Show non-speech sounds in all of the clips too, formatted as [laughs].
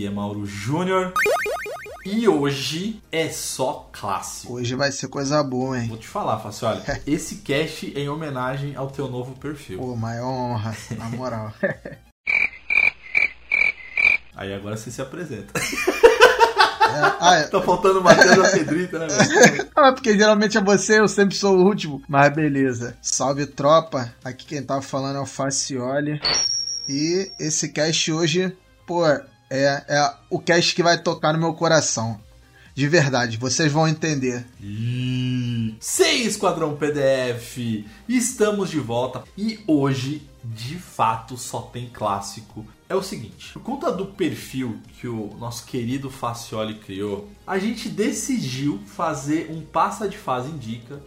Aqui é Mauro Júnior. E hoje é só clássico. Hoje vai ser coisa boa, hein? Vou te falar, Fácil, olha, [laughs] esse cast é em homenagem ao teu novo perfil. Pô, maior honra, na moral. [laughs] Aí agora você se apresenta. É, ah, é. tá faltando Matheus da Pedrita, né? Ah, porque geralmente é você, eu sempre sou o último. Mas beleza. Salve tropa. Aqui quem tá falando é o Facioli. E esse cast hoje, pô, é, é o cast que vai tocar no meu coração. De verdade, vocês vão entender. Ih, Sem Esquadrão PDF, estamos de volta e hoje, de fato, só tem clássico. É o seguinte, por conta do perfil que o nosso querido Facioli criou, a gente decidiu fazer um passa de fase indica,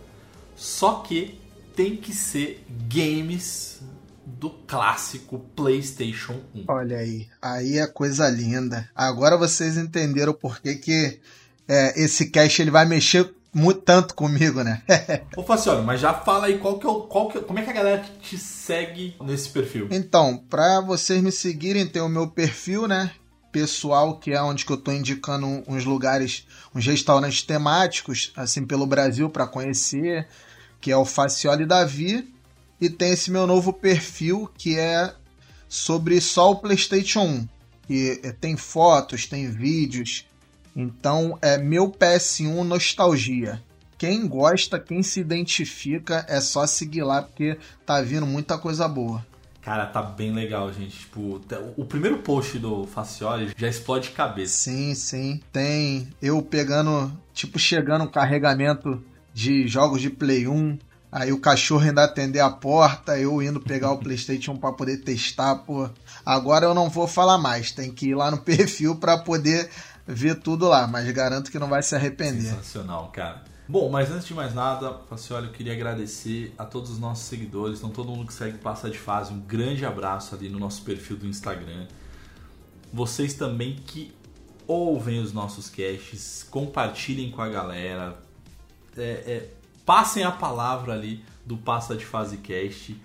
só que tem que ser games do clássico PlayStation 1. Olha aí, aí é coisa linda. Agora vocês entenderam por que, que é, esse cast ele vai mexer muito tanto comigo, né? [laughs] Ô Facioli, mas já fala aí qual que é o, qual que, como é que a galera te segue nesse perfil? Então, para vocês me seguirem, tem o meu perfil, né? Pessoal, que é onde que eu tô indicando uns lugares, uns restaurantes temáticos, assim, pelo Brasil para conhecer, que é o Facioli Davi. E tem esse meu novo perfil, que é sobre só o PlayStation 1. E é, tem fotos, tem vídeos. Então, é meu PS1 Nostalgia. Quem gosta, quem se identifica, é só seguir lá, porque tá vindo muita coisa boa. Cara, tá bem legal, gente. Tipo, o primeiro post do Facioli já explode cabeça. Sim, sim. Tem eu pegando, tipo, chegando um carregamento de jogos de Play 1. Aí o cachorro ainda atender a porta, eu indo pegar o PlayStation para poder testar, pô. Agora eu não vou falar mais, tem que ir lá no [laughs] perfil para poder ver tudo lá, mas garanto que não vai se arrepender. Sensacional, cara. Bom, mas antes de mais nada, Facioli, eu queria agradecer a todos os nossos seguidores, então todo mundo que segue Passa de Fase, um grande abraço ali no nosso perfil do Instagram. Vocês também que ouvem os nossos casts, compartilhem com a galera, é, é, passem a palavra ali do Passa de Fase Cast,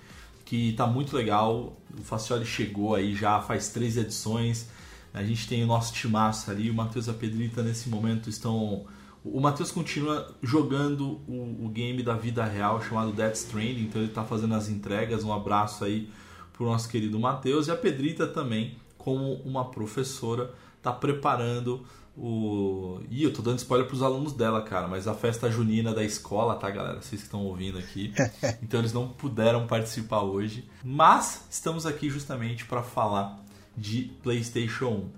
que tá muito legal. O Facioli chegou aí já faz três edições. A gente tem o nosso timaço ali, o Matheus e a Pedrita nesse momento estão. O Matheus continua jogando o, o game da vida real chamado Death Stranding, então ele tá fazendo as entregas. Um abraço aí pro nosso querido Matheus. E a Pedrita também, como uma professora, tá preparando o. Ih, eu tô dando spoiler pros alunos dela, cara, mas a festa junina da escola, tá, galera? Vocês que estão ouvindo aqui. [laughs] Então eles não puderam participar hoje. Mas estamos aqui justamente para falar de PlayStation 1.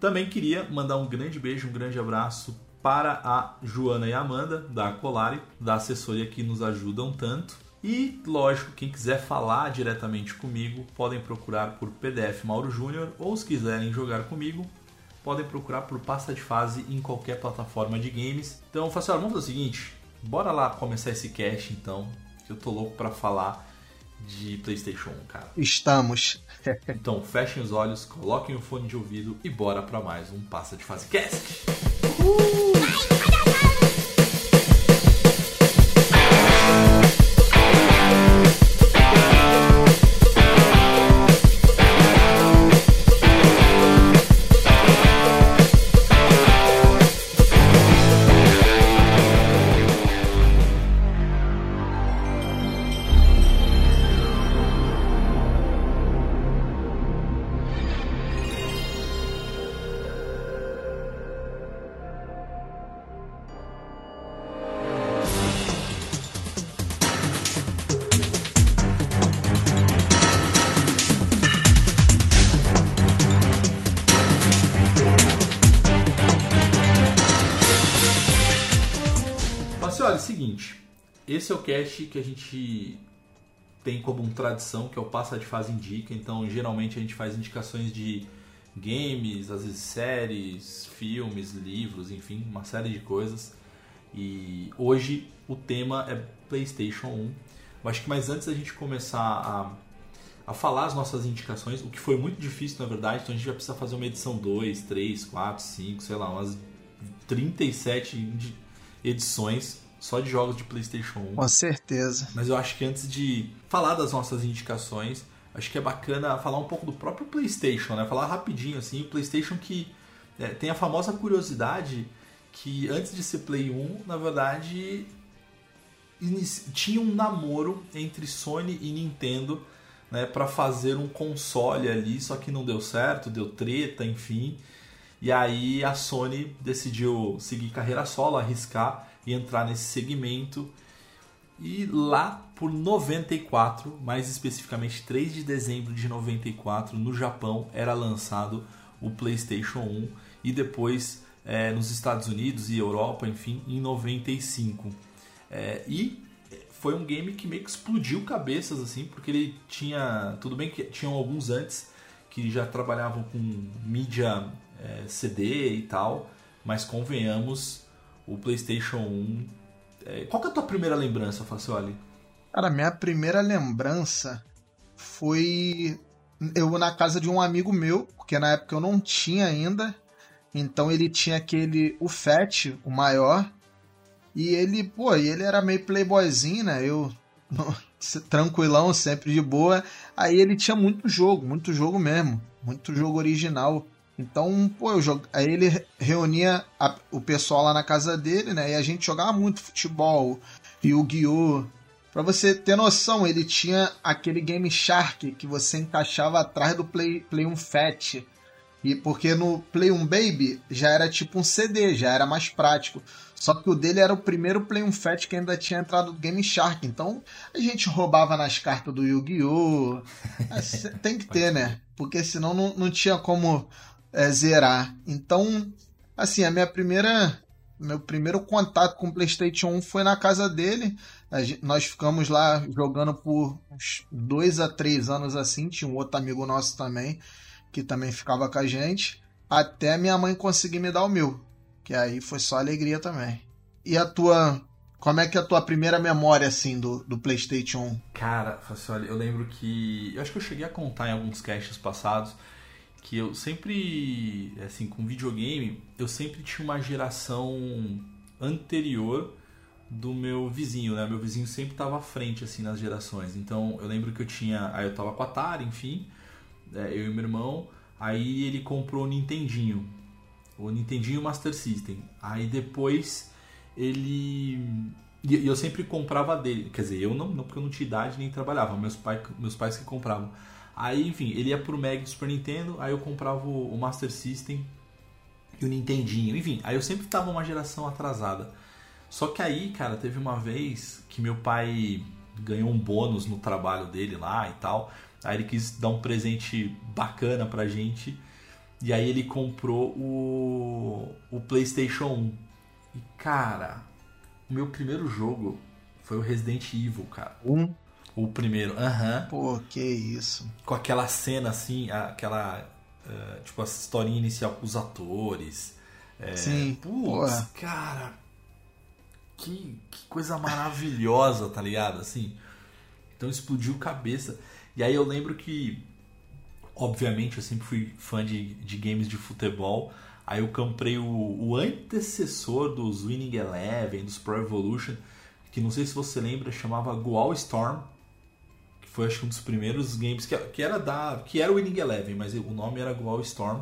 Também queria mandar um grande beijo, um grande abraço para a Joana e a Amanda, da Colari, da assessoria que nos ajudam tanto. E, lógico, quem quiser falar diretamente comigo, podem procurar por PDF Mauro Júnior, ou se quiserem jogar comigo, podem procurar por Pasta de Fase em qualquer plataforma de games. Então, Facial, vamos fazer o seguinte, bora lá começar esse cast então, que eu tô louco para falar de PlayStation 1, cara. Estamos. [laughs] Então, fechem os olhos, coloquem o fone de ouvido e bora para mais um Passa de Fase Cast. seguinte, esse é o cast que a gente tem como tradição, que é o Passa de Fase Indica. Então, geralmente a gente faz indicações de games, às vezes séries, filmes, livros, enfim, uma série de coisas. E hoje o tema é PlayStation 1. Eu acho que mais antes da gente começar a, a falar as nossas indicações, o que foi muito difícil na verdade, então a gente vai precisar fazer uma edição 2, 3, 4, 5, sei lá, umas 37 edições só de jogos de PlayStation 1. Com certeza. Mas eu acho que antes de falar das nossas indicações, acho que é bacana falar um pouco do próprio PlayStation, né? Falar rapidinho assim, o PlayStation que é, tem a famosa curiosidade que antes de ser Play 1, na verdade, tinha um namoro entre Sony e Nintendo, né, para fazer um console ali, só que não deu certo, deu treta, enfim. E aí a Sony decidiu seguir carreira solo, arriscar e entrar nesse segmento. E lá por 94, mais especificamente 3 de dezembro de 94, no Japão, era lançado o PlayStation 1 e depois é, nos Estados Unidos e Europa, enfim, em 95. É, e foi um game que meio que explodiu cabeças, assim, porque ele tinha. Tudo bem que tinham alguns antes que já trabalhavam com mídia é, CD e tal, mas convenhamos, o PlayStation 1. É, qual que é a tua primeira lembrança, Facioli? Cara, minha primeira lembrança foi eu na casa de um amigo meu, porque na época eu não tinha ainda. Então ele tinha aquele o Fat, o maior, e ele, pô, ele era meio playboyzinho, né? Eu [laughs] tranquilão, sempre de boa. Aí ele tinha muito jogo, muito jogo mesmo, muito jogo original. Então, pô, eu jog... aí ele reunia a... o pessoal lá na casa dele, né? E a gente jogava muito futebol, Yu-Gi-Oh! Pra você ter noção, ele tinha aquele Game Shark que você encaixava atrás do Play, Play 1 Fat. E porque no Play 1 Baby já era tipo um CD, já era mais prático. Só que o dele era o primeiro Play 1 Fat que ainda tinha entrado no Game Shark. Então a gente roubava nas cartas do Yu-Gi-Oh! Tem que [laughs] ter, né? Porque senão não, não tinha como é, zerar. Então, assim, a minha primeira. Meu primeiro contato com o PlayStation 1 foi na casa dele. Gente, nós ficamos lá jogando por uns dois a três anos assim. Tinha um outro amigo nosso também, que também ficava com a gente. Até minha mãe conseguir me dar o meu. Que aí foi só alegria também. E a tua. Como é que é a tua primeira memória, assim, do, do PlayStation 1? Cara, eu lembro que. Eu acho que eu cheguei a contar em alguns casts passados que eu sempre, assim, com videogame, eu sempre tinha uma geração anterior do meu vizinho, né? Meu vizinho sempre estava à frente, assim, nas gerações. Então, eu lembro que eu tinha... Aí eu tava com a Atari, enfim, é, eu e meu irmão. Aí ele comprou o Nintendinho. O Nintendinho Master System. Aí depois ele... E eu sempre comprava dele. Quer dizer, eu não, não porque eu não tinha idade nem trabalhava. Meus, pai, meus pais que compravam. Aí, enfim, ele ia pro Mega Super Nintendo, aí eu comprava o, Master System e o Nintendinho. Enfim, aí eu sempre tava uma geração atrasada. Só que aí, cara, teve uma vez que meu pai ganhou um bônus no trabalho dele lá e tal. Aí ele quis dar um presente bacana pra gente. E aí ele comprou o, o PlayStation 1. E cara, o meu primeiro jogo foi o Resident Evil, cara. Um? O primeiro, aham. Uhum. Pô, que isso. Com aquela cena assim, aquela. Uh, tipo, a historinha inicial com os atores. É, Sim. Putz, cara. Que, que coisa maravilhosa, tá ligado? Assim. Então explodiu cabeça. E aí eu lembro que, obviamente, eu sempre fui fã de, de games de futebol. Aí eu comprei o, o antecessor dos Winning Eleven, dos Pro Evolution, que não sei se você lembra, chamava Goal Storm foi acho que um dos primeiros games que, que era da que era o Winning Eleven, mas o nome era Goal Storm.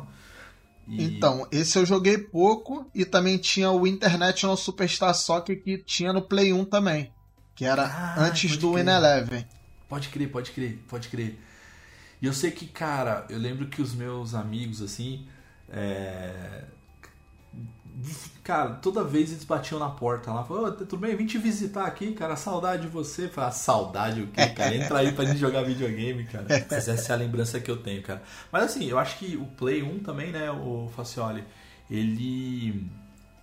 E... Então, esse eu joguei pouco e também tinha o International Superstar Soccer que tinha no Play 1 também, que era ah, antes do Win Eleven. Pode crer, pode crer, pode crer. E eu sei que, cara, eu lembro que os meus amigos, assim, é cara, toda vez eles batiam na porta lá, falavam, oh, tudo bem, vim te visitar aqui, cara, saudade de você. Falei, ah, saudade o quê, cara? Entra aí pra gente jogar videogame, cara. Mas essa é a lembrança que eu tenho, cara. Mas assim, eu acho que o Play 1 também, né, o Facioli, ele.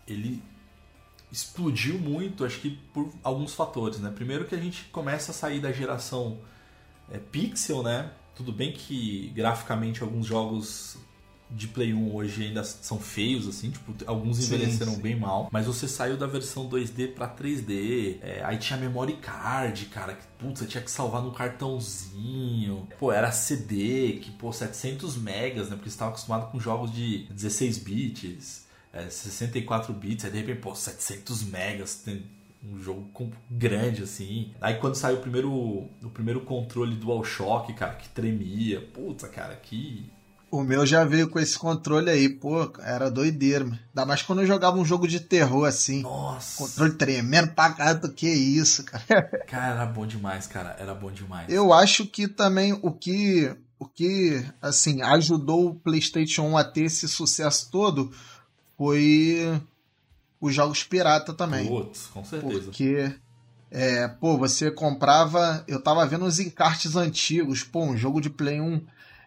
ele explodiu muito, acho que por alguns fatores, né? Primeiro que a gente começa a sair da geração é, pixel, né? Tudo bem que graficamente alguns jogos de Play 1 hoje ainda são feios, assim, tipo, alguns Sim, envelheceram sim. bem mal, mas você saiu da versão 2D pra 3D, é, aí tinha memory card, cara, que, putz, você tinha que salvar no cartãozinho, pô, era CD, que, pô, 700 megas, né, porque você estava acostumado com jogos de 16 bits, é, 64 bits, aí de repente, pô, 700 megas, tem um jogo grande assim. Aí quando saiu o primeiro, o primeiro controle DualShock, cara, que tremia. Puta, cara, que O meu já veio com esse controle aí, pô, era doideira, mano. Ainda mais quando eu jogava um jogo de terror assim. nossa. Controle tremendo pra do que isso, cara. [laughs] Cara, era bom demais, cara, era bom demais. Eu acho que também o que, o que assim, ajudou o PlayStation 1 a ter esse sucesso todo foi os jogos pirata também. Putz, com certeza. Porque, é, pô, você comprava. Eu tava vendo os encartes antigos, pô, um jogo de Play 1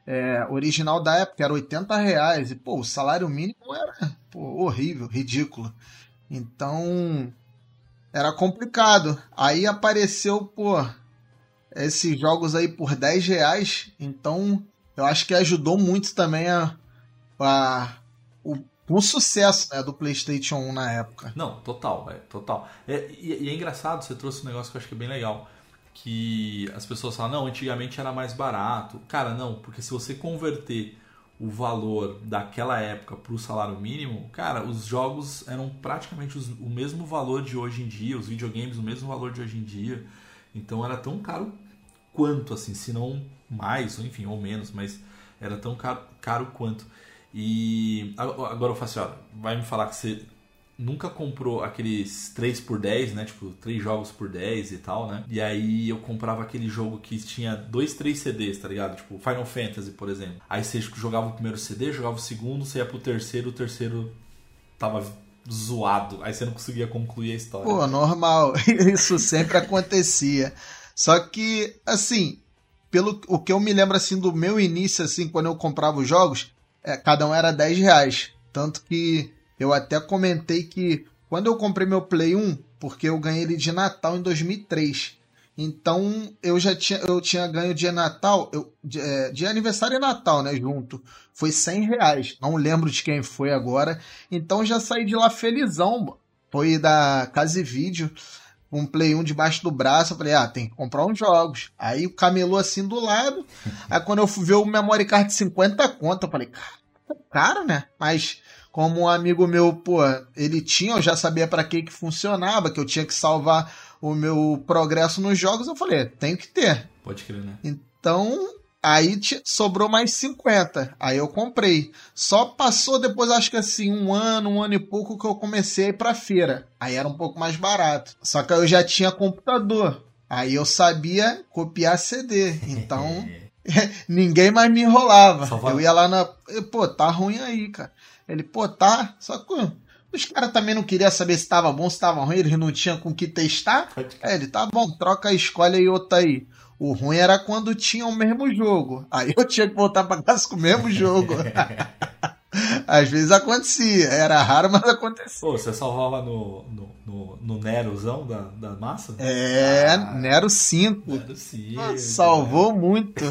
é, original da época era 80 reais. E, pô, o salário mínimo era pô, horrível, ridículo. Então, era complicado. Aí apareceu, pô, esses jogos aí por 10 reais. Então, eu acho que ajudou muito também a, a, o, o sucesso né, do PlayStation 1 na época. Não, total, é, total. É, e, e é engraçado, você trouxe um negócio que eu acho que é bem legal. Que as pessoas falam, não, antigamente era mais barato. Cara, não, porque se você converter o valor daquela época para o salário mínimo, cara, os jogos eram praticamente os- o mesmo valor de hoje em dia, os videogames o mesmo valor de hoje em dia. Então era tão caro quanto, assim, se não mais, ou enfim, ou menos, mas era tão caro, caro quanto. E agora eu faço assim, ó, vai me falar que você nunca comprou aqueles 3 por 10, né? Tipo, 3 jogos por 10 e tal, né? E aí eu comprava aquele jogo que tinha dois, três CDs, tá ligado? Tipo, Final Fantasy, por exemplo. Aí você jogava o primeiro CD, jogava o segundo, você ia pro terceiro, o terceiro tava zoado. Aí você não conseguia concluir a história. Pô, normal. [laughs] Isso sempre acontecia. Só que, assim, pelo o que eu me lembro assim do meu início, assim, quando eu comprava os jogos, é, cada um era 10 reais. Tanto que eu até comentei que quando eu comprei meu Play 1, porque eu ganhei ele de Natal em 2003. Então eu já tinha, eu tinha ganho de Natal, eu, de, é, de aniversário e Natal, né, junto. Foi 100 reais. Não lembro de quem foi agora. Então já saí de lá felizão. Foi da Casa e Vídeo, um Play 1 debaixo do braço. Eu falei, ah, tem que comprar uns jogos. Aí o camelô assim do lado. Aí quando eu fui ver o memory card de 50 conto, eu falei, cara, né? Mas como um amigo meu, pô, ele tinha, eu já sabia para que que funcionava, que eu tinha que salvar o meu progresso nos jogos, eu falei, tenho que ter. Pode crer, né? Então, aí sobrou mais 50. Aí eu comprei. Só passou depois, acho que assim, um ano, um ano e pouco que eu comecei a ir pra feira. Aí era um pouco mais barato. Só que eu já tinha computador. Aí eu sabia copiar CD. Então, [laughs] [laughs] ninguém mais me enrolava. Eu ia lá na. Pô, tá ruim aí, cara. Ele, pô, tá. Só que os caras também não queriam saber se tava bom, se tava ruim, eles não tinham com que testar. É, ele tá bom, troca, escolhe aí outra aí. O ruim era quando tinha o mesmo jogo. Aí eu tinha que voltar pra casa com o mesmo jogo. [laughs] Às vezes acontecia, era raro, mas acontecia. Pô, você salvava no, no, no, no Nerozão da, da massa? É, Ah. Nero 5. Nero sim. Salvou [laughs] muito.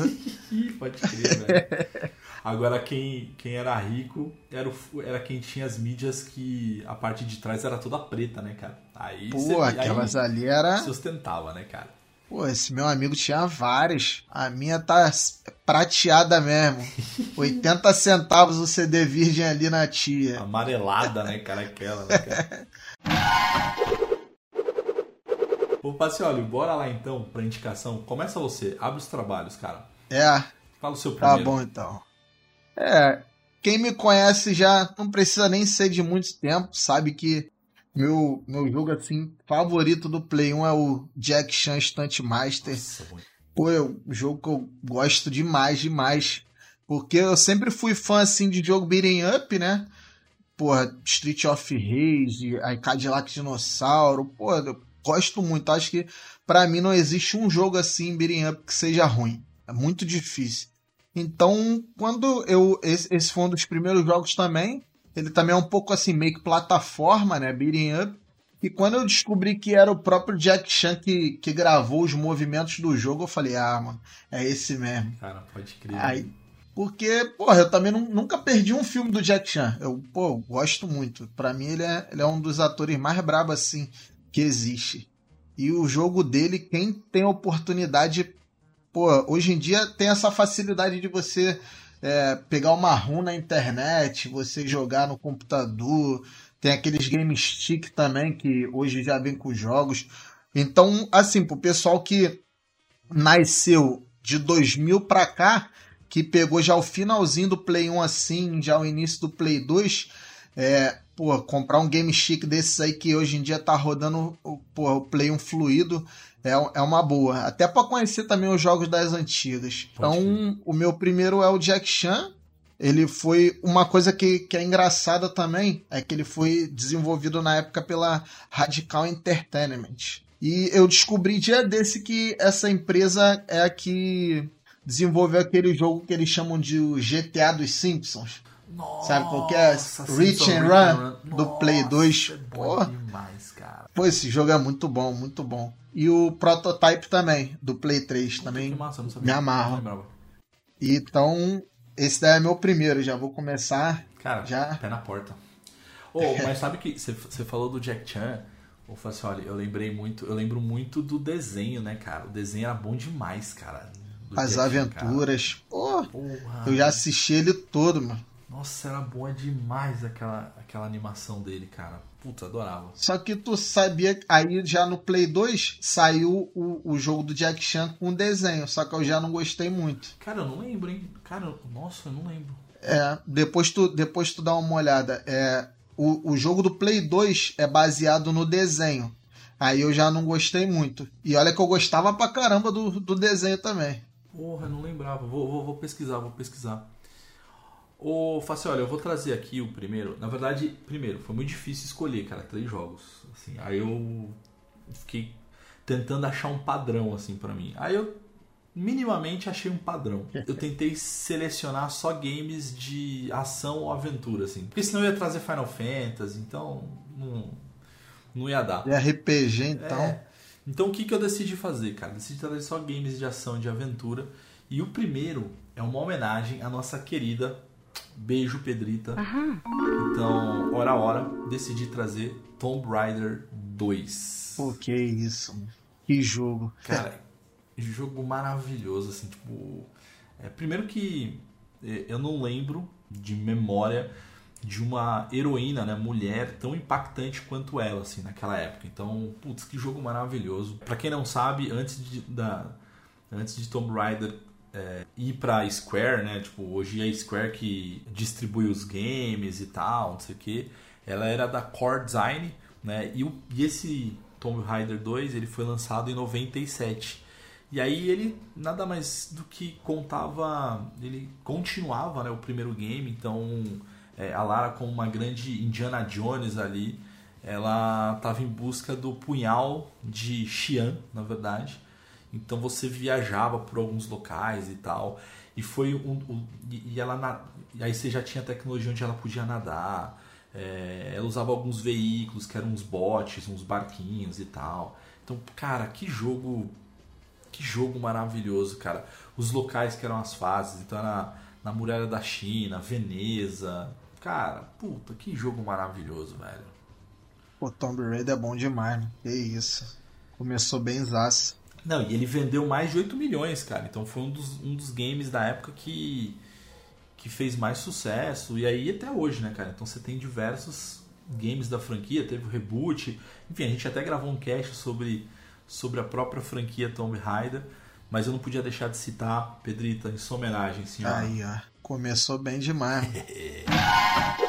Ih, Pode crer, velho. Agora, quem, quem era rico era, o- era quem tinha as mídias que a parte de trás era toda preta, né, cara? Aí Pô, você- aí aquelas ali era. sustentava, né, cara? Pô, esse meu amigo tinha várias. A minha tá prateada mesmo. [laughs] 80 centavos o CD virgem ali na tia. Amarelada, né, cara? Aquela, né, cara? [laughs] Ô, Pacioli, bora lá então pra indicação. Começa você, abre os trabalhos, cara. É, Fala o seu Tá primeiro. bom, então. É, quem me conhece já não precisa nem ser de muito tempo, sabe que meu, meu jogo assim favorito do Play 1 é o Jack Chan Stunt Master. Nossa. Pô, é um jogo que eu gosto demais, demais. Porque eu sempre fui fã assim de jogo beating up, né? Porra, Street of Rage, aí Cadillac Dinossauro, pô, eu gosto muito. Acho que pra mim não existe um jogo assim beating up que seja ruim. É muito difícil. Então, quando eu. Esse, esse foi um dos primeiros jogos também. Ele também é um pouco assim, meio que plataforma, né? Beating up. E quando eu descobri que era o próprio Jack Chan que, que gravou os movimentos do jogo, eu falei, ah, mano, é esse mesmo. Cara, pode crer. Aí, porque, porra, eu também nu- nunca perdi um filme do Jack Chan. Eu, pô, gosto muito. Pra mim, ele é, ele é um dos atores mais brabos, assim, que existe. E o jogo dele, quem tem oportunidade. Pô, hoje em dia tem essa facilidade de você é, pegar uma ROM na internet, você jogar no computador. Tem aqueles game stick também, que hoje já vem com os jogos. Então, assim, pro pessoal que nasceu de 2000 pra cá, que pegou já o finalzinho do Play 1 assim, já o início do Play 2, é, pô, comprar um game chic desses aí que hoje em dia tá rodando o- pô, o Play 1 fluido é, é uma boa. Até pra conhecer também os jogos das antigas. Pode Então, o meu primeiro é o Jack Chan. Ele foi uma coisa que, que é engraçada também, é que ele foi desenvolvido na época pela Radical Entertainment. E eu descobri dia desse que essa empresa é a que desenvolveu aquele jogo que eles chamam de GTA dos Simpsons. Nossa, Sabe qual que é? Reach and Run, do Play Nossa, 2. É Porra. demais, cara. Pô, esse jogo é muito bom, muito bom. E o Prototype também, do Play 3 Puta, também. massa, eu não sabia. me amarro. Não. Então, esse daí é meu primeiro, já vou começar. Cara, Já? pé na porta. Ô, [laughs] mas sabe que você- falou do Jack Chan? Ô, assim, olha, eu lembrei muito, eu lembro muito do desenho, né, cara? O desenho era bom demais, cara. do As Jack Chan, aventuras. Pô, cara. Porra. eu já assisti ele todo, mano. Nossa, era boa demais aquela, aquela animação dele, cara. Puta, adorava. Só que tu sabia, aí já no Play 2 saiu o, o jogo do Jack Chan com desenho, só que eu já não gostei muito. Cara, eu não lembro, hein? Cara, nossa, eu não lembro. É, depois tu, depois tu dá uma olhada. É, o, o jogo do Play 2 é baseado no desenho. Aí eu já não gostei muito. E olha que eu gostava pra caramba do, do desenho também. Porra, eu não lembrava. Vou, vou, vou pesquisar, vou pesquisar. Ô, Fácil, olha, eu vou trazer aqui o primeiro. Na verdade, primeiro, foi muito difícil escolher, cara, três jogos. Assim, aí eu fiquei tentando achar um padrão, assim, pra mim. Aí eu minimamente achei um padrão. [laughs] Eu tentei selecionar só games de ação ou aventura, assim. Porque senão eu ia trazer Final Fantasy, então não, não ia dar. De RPG, então. É. Então o que, que eu decidi fazer, cara? Decidi trazer só games de ação e de aventura. E o primeiro é uma homenagem à nossa querida Beijo Pedrita. Então, hora a hora, decidi trazer Tomb Raider 2. Pô, que isso. Que jogo. Cara, jogo maravilhoso, assim, tipo. é, primeiro que é, eu não lembro de memória de uma heroína, né, mulher, tão impactante quanto ela, assim, naquela época. Então, putz, que jogo maravilhoso. Pra quem não sabe, antes de, da, antes de Tomb Raider é, ir pra Square, né, tipo, hoje é a Square que distribui os games e tal, não sei o que, ela era da Core Design, né, e, o, e esse Tomb Raider 2, ele foi lançado em 97. E aí ele nada mais do que contava, ele continuava né, o primeiro game, então é, a Lara como uma grande Indiana Jones ali, ela estava em busca do punhal de Xi'an, na verdade. Então você viajava por alguns locais e tal. E foi um, um- e ela e aí você já tinha tecnologia onde ela podia nadar. é, ela usava alguns veículos que eram uns botes, uns barquinhos e tal. Então, cara, que jogo que jogo maravilhoso, cara. Os locais que eram as fases, então era na muralha da China, Veneza. Cara, puta, que jogo maravilhoso, velho. Pô, Tomb Raider é bom demais, né? Que isso. Começou bem zaço. Não, e ele vendeu mais de 8 milhões, cara. Então foi um dos, um dos games da época que, que fez mais sucesso. E aí até hoje, né, cara? Então você tem diversos games da franquia, teve o reboot. Enfim, a gente até gravou um cast sobre, sobre a própria franquia Tomb Raider. Mas eu não podia deixar de citar, Pedrita, em sua homenagem, senhora. Aí, ó. Começou bem demais. [laughs]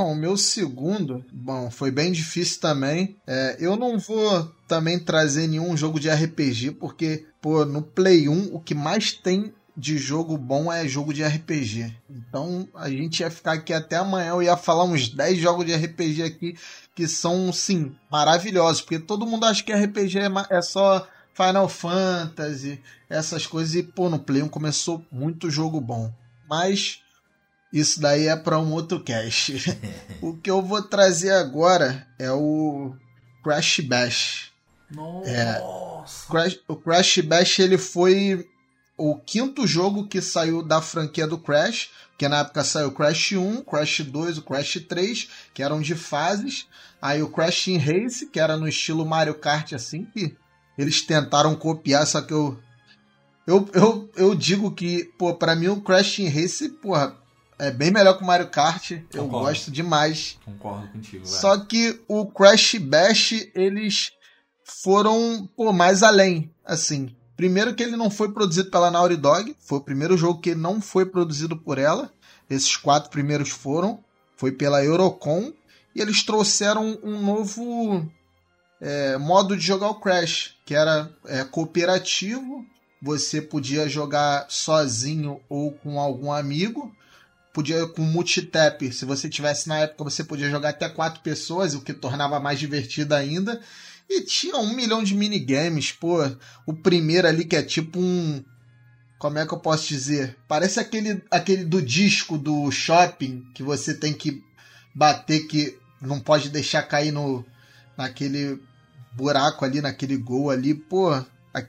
Bom, o meu segundo, bom, foi bem difícil também. É, eu não vou também trazer nenhum jogo de RPG, porque, pô, no Play 1, o que mais tem de jogo bom é jogo de RPG. Então, a gente ia ficar aqui até amanhã, eu ia falar uns 10 jogos de RPG aqui que são, sim, maravilhosos, porque todo mundo acha que RPG é, é só Final Fantasy, essas coisas, e, pô, no Play 1 começou muito jogo bom. Mas isso daí é para um outro cast. [laughs] o que eu vou trazer agora é o Crash Bash. Nossa! Crash- o Crash Bash ele foi o quinto jogo que saiu da franquia do Crash, que na época saiu o Crash 1, Crash 2, o Crash 3, que eram de fases. Aí o Crash in Race, que era no estilo Mario Kart assim, que eles tentaram copiar, só que eu eu, eu, eu digo que, pô, pra mim o Crash in Race, porra, é bem melhor que o Mario Kart. Eu Concordo. gosto demais. Concordo contigo, velho. Só que o Crash Bash, eles foram pô, mais além. Assim, primeiro que ele não foi produzido pela Naughty Dog, foi o primeiro jogo que não foi produzido por ela. Esses quatro primeiros foram, foi pela Eurocom. E eles trouxeram um novo é, modo de jogar o Crash, que era é, cooperativo. Você podia jogar sozinho ou com algum amigo podia com multitap. Se você tivesse na época, você podia jogar até quatro pessoas, o que tornava mais divertido ainda. E tinha um milhão de minigames, pô. O primeiro ali que é tipo um. Como é que eu posso dizer? Parece aquele, aquele do disco do shopping que você tem que bater que não pode deixar cair no naquele buraco ali, naquele gol ali. Pô,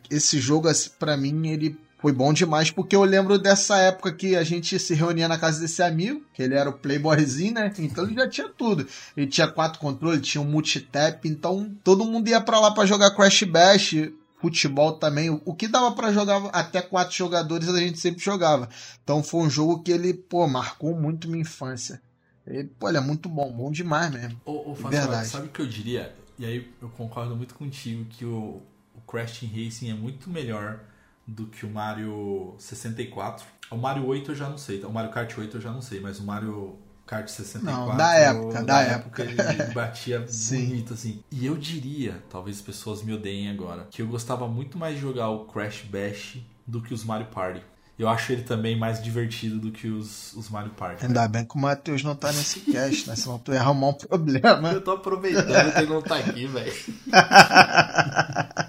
esse jogo assim, pra mim ele foi bom demais, porque eu lembro dessa época que a gente se reunia na casa desse amigo, que ele era o playboyzinho, né? Então ele já tinha tudo. Ele tinha quatro controles, tinha um multitap, então todo mundo ia pra lá pra jogar Crash Bash, futebol também. O- que dava pra jogar até quatro jogadores a gente sempre jogava. Então foi um jogo que ele, pô, marcou muito minha infância. Ele, pô, ele é muito bom, bom demais mesmo. Ô, ô Fábio, Verdade. sabe o que eu diria? E aí eu concordo muito contigo que o, o Crash Racing é muito melhor do que o Mario 64. O Mario 8 eu já não sei, tá? o Mario Kart 8 eu já não sei, mas o Mario Kart 64... Não, da época, eu- da época. ele batia [laughs] bonito, assim. E eu diria, talvez as pessoas me odeiem agora, que eu gostava muito mais de jogar o Crash Bash do que os Mario Party. Eu acho ele também mais divertido do que os, os Mario Party. Ainda bem que o Matheus não tá nesse cast, né? Senão tu ia arrumar um problema. Eu tô aproveitando que ele não tá aqui, velho. [laughs]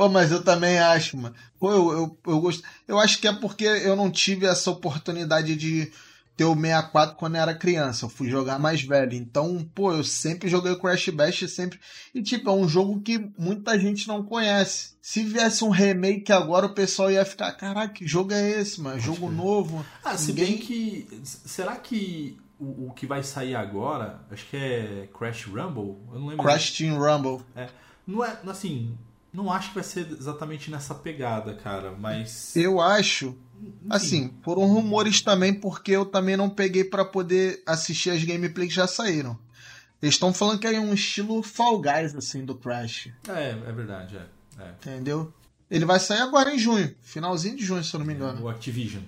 Pô, mas eu também acho, mano. Pô, eu, eu, eu gosto. Eu acho que é porque eu não tive essa oportunidade de ter o 64 quando eu era criança. Eu fui jogar mais velho. Então, pô, eu sempre joguei Crash Bash sempre. E, tipo, é um jogo que muita gente não conhece. Se viesse um remake agora, o pessoal ia ficar: caraca, que jogo é esse, mano? Jogo novo. Ah, se Ninguém- bem que. Será que o, o que vai sair agora, acho que é Crash Rumble? Eu não lembro. Crash Team Rumble. Não é, assim, não acho que vai ser exatamente nessa pegada, cara, mas. Eu acho. Assim, foram rumores também, porque eu também não peguei pra poder assistir as gameplays que já saíram. Eles estão falando que é um estilo Fall Guys, assim, do Crash. É, é verdade, é. é. Entendeu? Ele vai sair agora em junho. Finalzinho de junho, se eu não me engano. O Activision.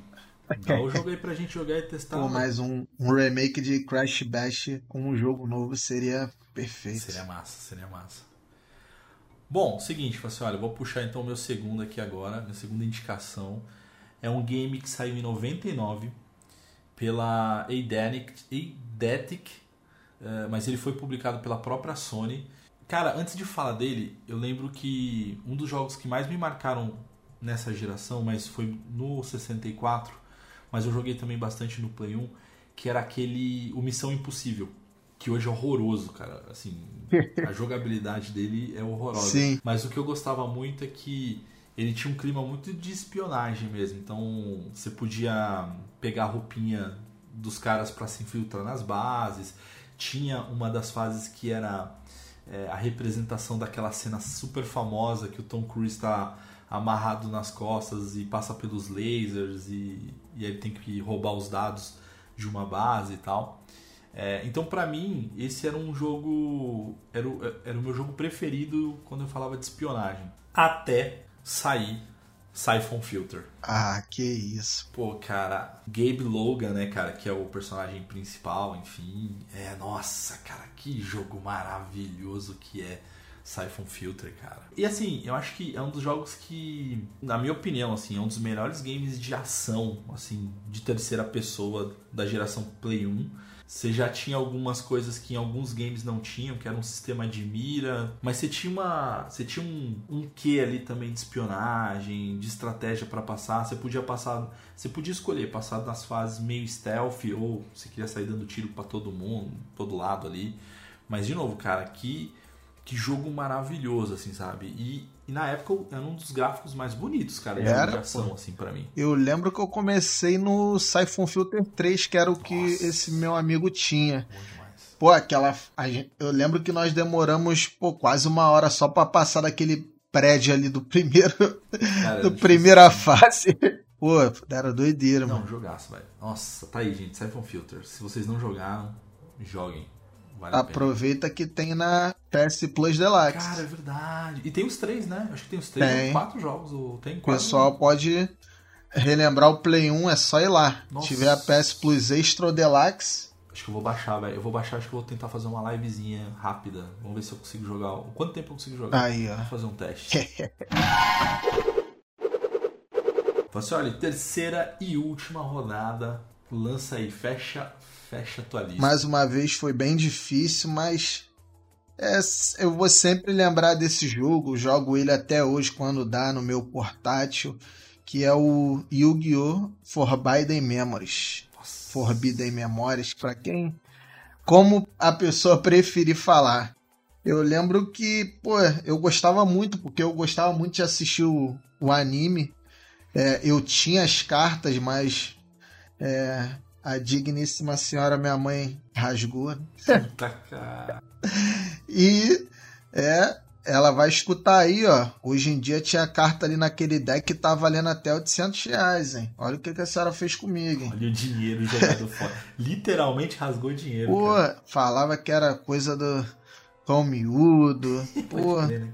Dá o jogo aí pra gente jogar e testar. Pô, mais um, um remake de Crash Bash com um jogo novo seria perfeito. Seria massa, seria massa. Bom, seguinte, assim, olha, vou puxar então o meu segundo aqui agora, minha segunda indicação. É um game que saiu em 99 pela Eidetic, Eidetic eh, mas ele foi publicado pela própria Sony. Cara, antes de falar dele, eu lembro que um dos jogos que mais me marcaram nessa geração, mas foi no 64, mas eu joguei também bastante no Play 1, que era aquele o Missão Impossível, que hoje é horroroso, cara. Assim, [laughs] a jogabilidade dele é horrorosa. Sim. Mas o que eu gostava muito é que ele tinha um clima muito de espionagem mesmo. Então você podia pegar a roupinha dos caras para se infiltrar nas bases. Tinha uma das fases que era é, a representação daquela cena super famosa que o Tom Cruise está amarrado nas costas e passa pelos lasers e, e ele tem que roubar os dados de uma base e tal. É, então, pra mim, esse era um jogo. Era o, era o meu jogo preferido quando eu falava de espionagem. Até sair Siphon Filter. Ah, que isso. Pô, cara, Gabe Logan, né, cara, que é o personagem principal, enfim. É, nossa, cara, que jogo maravilhoso que é Siphon Filter, cara. E assim, eu acho que é um dos jogos que, na minha opinião, assim, é um dos melhores games de ação, assim, de terceira pessoa da geração Play 1. Você já tinha algumas coisas que em alguns games não tinham, que era um sistema de mira, mas você tinha uma, você tinha um, um quê ali também de espionagem, de estratégia para passar. Você podia passar, você podia escolher passar nas fases meio stealth ou você queria sair dando tiro para todo mundo, todo lado ali. Mas de novo, cara, que que jogo maravilhoso, assim, sabe? E, e na época era um dos gráficos mais bonitos, cara, de Era, ação, pô. assim, para mim. Eu lembro que eu comecei no Siphon Filter 3, que era o que Nossa. esse meu amigo tinha. Pô, aquela. a gen- eu lembro que nós demoramos pô, quase uma hora só pra passar daquele prédio ali do primeiro. Cara, do difícil. primeira fase. Pô, era doideira, Não, mano. jogaço, velho. Nossa, tá aí, gente. Siphon Filter. Se vocês não jogaram, joguem. Vale. Aproveita que tem na PS Plus Deluxe. Cara, é verdade. E tem os três, né? Acho que tem os três Tem. quatro jogos. Ou tem o quase- pessoal pode relembrar o Play 1, é só ir lá. Nossa. Se tiver a PS Plus Extra ou Deluxe, Acho que eu vou baixar, velho. Eu vou baixar, acho que eu vou tentar fazer uma livezinha rápida. Vamos ver se eu consigo jogar. Quanto tempo eu consigo jogar? aí, ó. Vou fazer um teste. [laughs] Fala assim, olha, terceira e última rodada. Lança aí, fecha, fecha a tua lista. Mais uma vez foi bem difícil, mas é, eu vou sempre lembrar desse jogo. Jogo ele até hoje quando dá no meu portátil, que é o Yu-Gi-Oh! Forbidden Memories. Nossa. Forbidden Memories, para quem como a pessoa preferir falar. Eu lembro que, pô, eu gostava muito, porque eu gostava muito de assistir o, o anime. É, eu tinha as cartas, mas é, a digníssima senhora, minha mãe, rasgou. Puta cara. [laughs] E é, ela vai escutar aí, ó. Hoje em dia tinha carta ali naquele deck que tá valendo até 800 reais, hein? Olha o que, que a senhora fez comigo, hein? Olha o dinheiro jogado fora. [laughs] Literalmente rasgou dinheiro. Pô, cara. falava que era coisa do pão miúdo. [laughs] Pô. crer, né?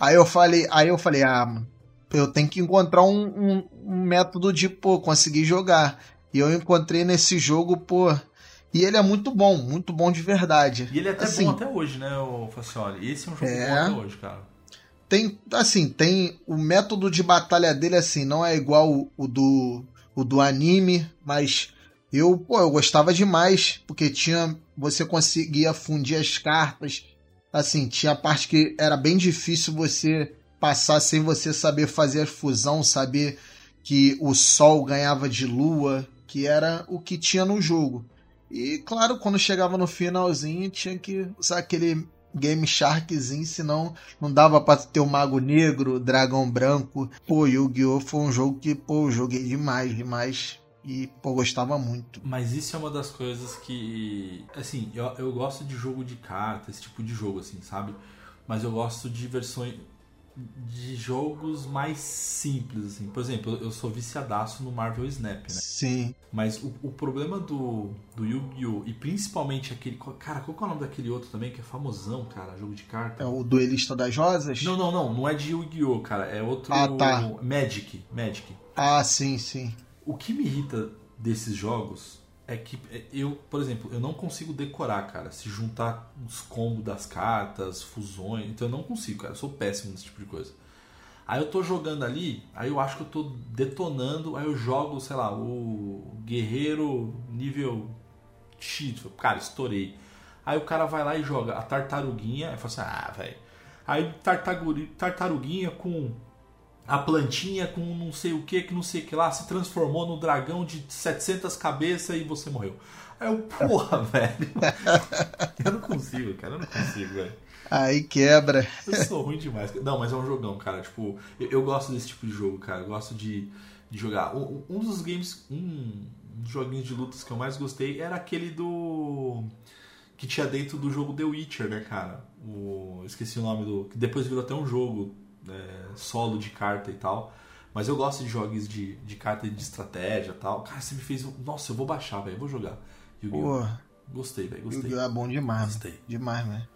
Aí eu falei, aí eu falei, ah, mano, eu tenho que encontrar um, um- um método de, pô, conseguir jogar. E eu encontrei nesse jogo, pô. E ele é muito bom, muito bom de verdade. E ele é até Assim, bom até hoje, né, o Facioli? Esse é um jogo É. bom até hoje, cara. tem assim tem o método de batalha dele assim não é igual o, o do o do anime mas eu pô eu gostava demais porque tinha você conseguia fundir as cartas assim tinha a parte que era bem difícil você passar sem você saber fazer a fusão saber que o sol ganhava de lua que era o que tinha no jogo e claro quando chegava no finalzinho tinha que usar aquele Game Sharkzinho, senão não dava pra ter o Mago Negro, o Dragão Branco. Pô, Yu-Gi-Oh! foi um jogo que, pô, eu joguei demais, demais. E, pô, gostava muito. Mas isso é uma das coisas que. Assim, eu, eu gosto de jogo de carta, esse tipo de jogo, assim, sabe? Mas eu gosto de versões. De jogos mais simples, assim. Por exemplo, eu- sou viciadaço no Marvel Snap, né? Sim. Mas o, o problema do, do Yu-Gi-Oh! e principalmente aquele. Cara, qual que é o nome daquele outro também que é famosão, cara? Jogo de carta? É o Duelista das Rosas? Não, não, não. Não é de Yu-Gi-Oh! cara. É outro. Ah, tá. Magic. Magic. Ah, sim, sim. O que me irrita desses jogos é que eu, por exemplo, eu não consigo decorar, cara. Se juntar os combos das cartas, fusões. Então eu não consigo, cara. Eu sou péssimo nesse tipo de coisa. Aí eu tô jogando ali, aí eu acho que eu tô detonando, aí eu jogo, sei lá, o guerreiro nível X. Cara, estourei. Aí o cara vai lá e joga a tartaruguinha, aí fala assim, ah, velho. Aí tartaruguinha com a plantinha com não sei o que, que não sei o que lá, se transformou no dragão de 700 cabeças e você morreu. Aí eu, porra, [laughs] velho. Eu não consigo, cara, eu não consigo, velho. Aí quebra. Eu sou ruim demais. Não, mas é um jogão, cara. Tipo, eu, eu gosto desse tipo de jogo, cara. Eu gosto de, de jogar. Um, um dos games, um dos joguinhos de lutas que eu mais gostei era aquele do. que tinha dentro do jogo The Witcher, né, cara? O, esqueci o nome do. que depois virou até um jogo é, solo de carta e tal. Mas eu gosto de jogos de, de carta de estratégia e tal. Cara, você me fez. Nossa, eu vou baixar, velho. Eu vou jogar. Yu-Gi-Oh! Gostei, velho. Gostei. Yu-Gi-Oh! é bom demais. Gostei. Demais, né?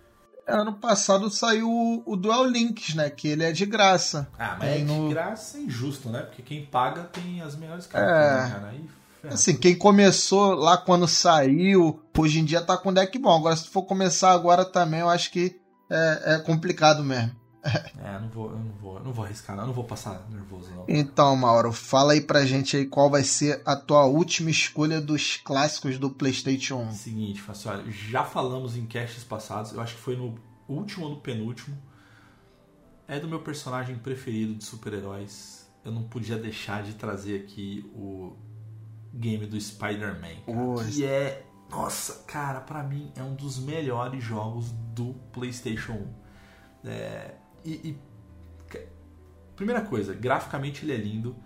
Ano passado saiu o- o Duel Links, né? Que ele é de graça. Ah, mas Tem é no- de graça é injusto, né? Porque quem paga tem as melhores cartas, É. né, cara? Aí. Assim, quem começou lá quando saiu, hoje em dia tá com deck bom. Agora, se for começar agora também, eu acho que é, é complicado mesmo. [laughs] É, não vou, eu não vou, eu não vou arriscar, não, eu não vou passar nervoso, não. Então, Mauro, fala aí pra gente aí qual vai ser a tua última escolha dos clássicos do PlayStation 1. Seguinte, Fácil, olha, já falamos em casts passados, eu acho que foi no último ou no penúltimo. É do meu personagem preferido de super-heróis. Eu não podia deixar de trazer aqui o game do Spider-Man. Que é. Nossa, cara, pra mim é um dos melhores jogos do PlayStation 1. É, e, e, Primeira coisa, graficamente ele é lindo.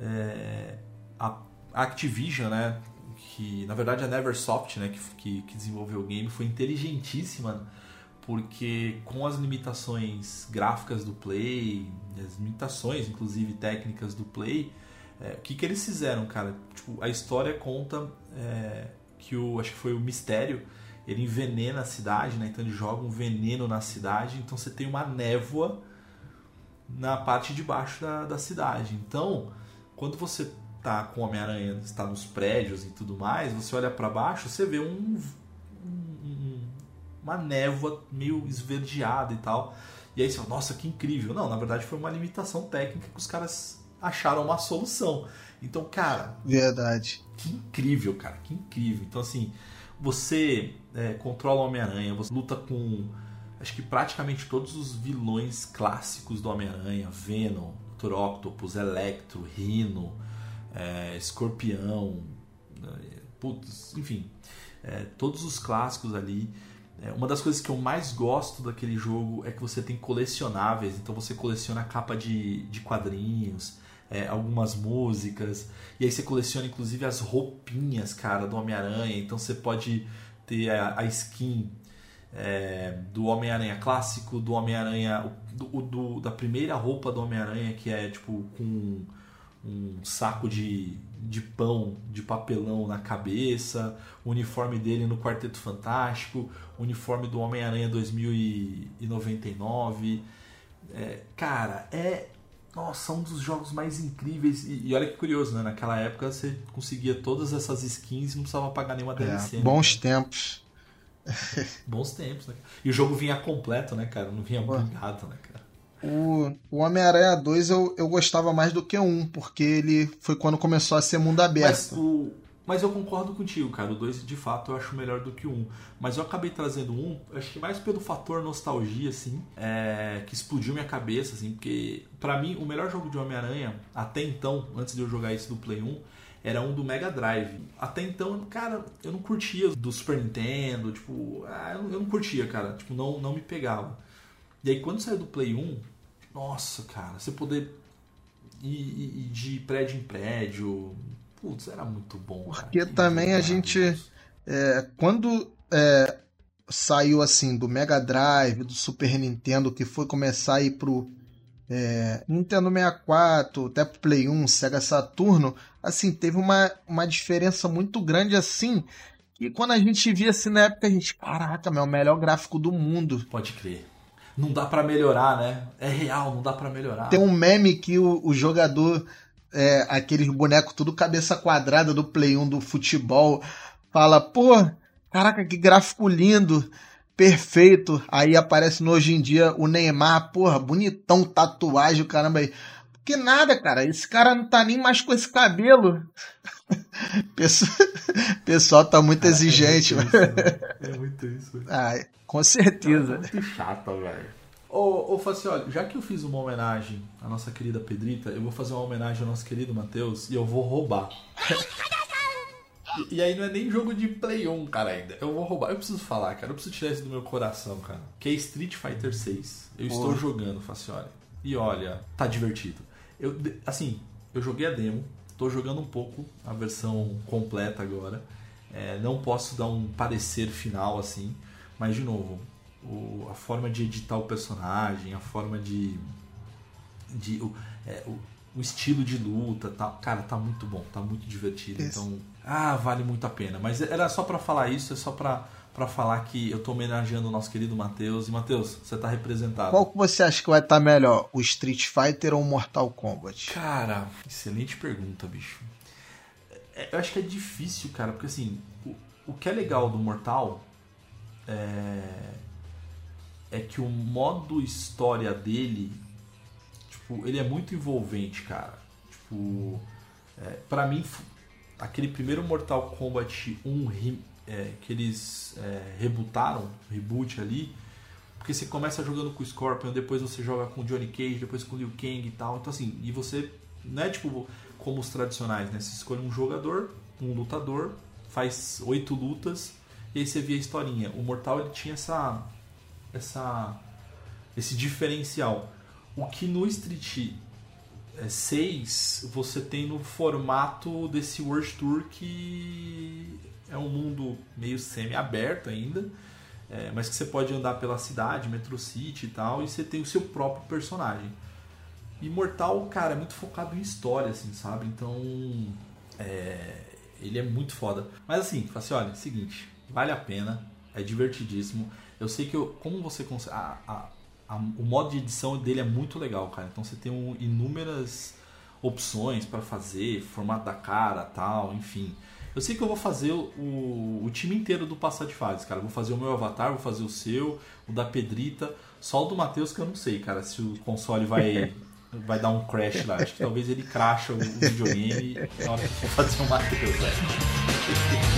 É, a a Activision, né? Que na verdade a Neversoft, né? Que, que, que desenvolveu o game, foi inteligentíssima porque com as limitações gráficas do Play, as limitações inclusive técnicas do Play, é, o que, que eles fizeram, cara? Tipo, a história conta é, que o acho que foi o Mistério, ele envenena a cidade, né? Então ele joga um veneno na cidade, então você tem uma névoa na parte de baixo da, da cidade. Então, quando você tá com o Homem-Aranha, está nos prédios e tudo mais, você olha para baixo, você vê um, um- uma névoa meio esverdeada e tal. E aí você fala, nossa, que incrível. Não, na verdade foi uma limitação técnica que os caras acharam uma solução. Então, cara, Verdade. que incrível, cara, que incrível. Então, assim, você é, controla o Homem-Aranha, você luta com acho que praticamente todos os vilões clássicos do Homem-Aranha: Venom, Dr. Octopus, Electro, Rhino, é, Escorpião, né, putz, enfim, é, todos os clássicos ali. É, uma das coisas que eu mais gosto daquele jogo é que você tem colecionáveis, então você coleciona capa de, de quadrinhos, é, algumas músicas, e aí você coleciona inclusive as roupinhas, cara, do Homem-Aranha, então você pode ter a, a skin é, do Homem-Aranha clássico, do Homem-Aranha, do, do- da primeira roupa do Homem-Aranha, que é tipo com um saco de, de pão, de papelão na cabeça, o uniforme dele no Quarteto Fantástico, o uniforme do Homem-Aranha 2099. É, cara, é. Nossa, um dos jogos mais incríveis. E, e olha que curioso, né? Naquela época você conseguia todas essas skins e não precisava pagar nenhuma DLC. É, né, bons cara? tempos. [laughs] Bons tempos, né? E o jogo vinha completo, né, cara? Não vinha Pô. bugado, né, cara? O, o Homem-Aranha 2 eu, eu gostava mais do que um, porque ele foi quando começou a ser mundo Mas, aberto. o, mas eu concordo contigo, cara. O 2, de fato, eu acho melhor do que o 1. Um. Mas eu acabei trazendo um, acho que mais pelo fator nostalgia, assim, é, que explodiu minha cabeça, assim, porque pra mim o melhor jogo de Homem-Aranha, até então, antes de eu jogar esse do Play 1, era um do Mega Drive. Até então, cara, eu não curtia do Super Nintendo, tipo, ah, eu, não, curtia, cara, tipo, não, não me pegava. E aí quando saiu do Play 1, nossa, cara, você poder ir- ir de prédio em prédio, putz, era muito bom. cara. Porque Que também a gente-. É, quando é, saiu assim do Mega Drive, do Super Nintendo, que foi começar a ir pro é, Nintendo 64, até pro Play 1, Sega Saturno, assim, teve uma, uma diferença muito grande assim. E quando a gente via assim na época, a gente, caraca, meu, é o melhor gráfico do mundo. Pode crer. Não dá pra melhorar, né? É real, não dá pra melhorar. Tem um meme que o, o jogador, é, aqueles bonecos tudo cabeça quadrada do Play 1 do futebol, fala, pô, caraca, que gráfico lindo, perfeito. Aí aparece no hoje em dia o Neymar, porra, bonitão, tatuagem, caramba aí. Que nada, cara, esse cara não tá nem mais com esse cabelo. [laughs] Pessoal, pessoal tá muito Cara, exigente, é muito isso, né? É muito isso. Ai, com certeza. muito chata, velho. Ô, ô Facioli, já que eu fiz uma homenagem à nossa querida Pedrita, eu vou fazer uma homenagem ao nosso querido Matheus e eu vou roubar. E, e aí não é nem jogo de Play 1, cara, ainda. Eu vou roubar. Eu preciso falar, cara. Eu preciso tirar isso do meu coração, cara. Que é Street Fighter 6. Eu estou Porra. jogando, Facioli. E olha, tá divertido. Eu, assim, eu joguei a demo. Tô jogando um pouco a versão completa agora. É, não posso dar um parecer final assim. Mas, de novo, o- a forma de editar o personagem, a forma de. de o, é, o, o estilo de luta, tá, cara, tá muito bom, tá muito divertido. Isso. Então, ah, vale muito a pena. Mas era só pra falar isso, é só pra, pra falar que eu tô homenageando o nosso querido Matheus. E, Matheus, você tá representado. Qual que você acha que vai estar melhor, o Street Fighter ou o Mortal Kombat? Cara, excelente pergunta, bicho. É, Eu acho que é difícil, cara, porque assim, o, o que é legal do Mortal é, é que o modo história dele, tipo, ele é muito envolvente, cara. Tipo, é, para mim, aquele primeiro Mortal Kombat 1 é, que eles é, reboot ali, porque você começa jogando com o Scorpion, depois você joga com o Johnny Cage, depois com o Liu Kang e tal. Então assim, e você não é tipo como os tradicionais, né? Você escolhe um jogador, um lutador, faz oito lutas e aí você vê a historinha. O Mortal ele tinha essa essa esse diferencial. O que no Street 6 você tem no formato desse World Tour que é um mundo meio semi-aberto ainda, é, mas que você pode andar pela cidade, Metro City e tal, e você tem o seu próprio personagem. Imortal, cara, é muito focado em história, assim, sabe? Então, é, ele é muito foda. Mas assim, assim, olha, é seguinte, vale a pena, é divertidíssimo. Eu sei que eu, como você consegue. A, a, a, o modo de edição dele é muito legal, cara. Então você tem um, inúmeras opções para fazer, formato da cara, tal, enfim. Eu sei que eu vou fazer o, o time inteiro do passar de fase, cara. vou fazer o meu avatar, vou fazer o seu, o da Pedrita. Só o do Matheus que eu não sei, cara, se o console vai, [laughs] vai dar um crash lá. Acho que talvez ele cracha o, o videogame na hora que for fazer o Matheus, velho.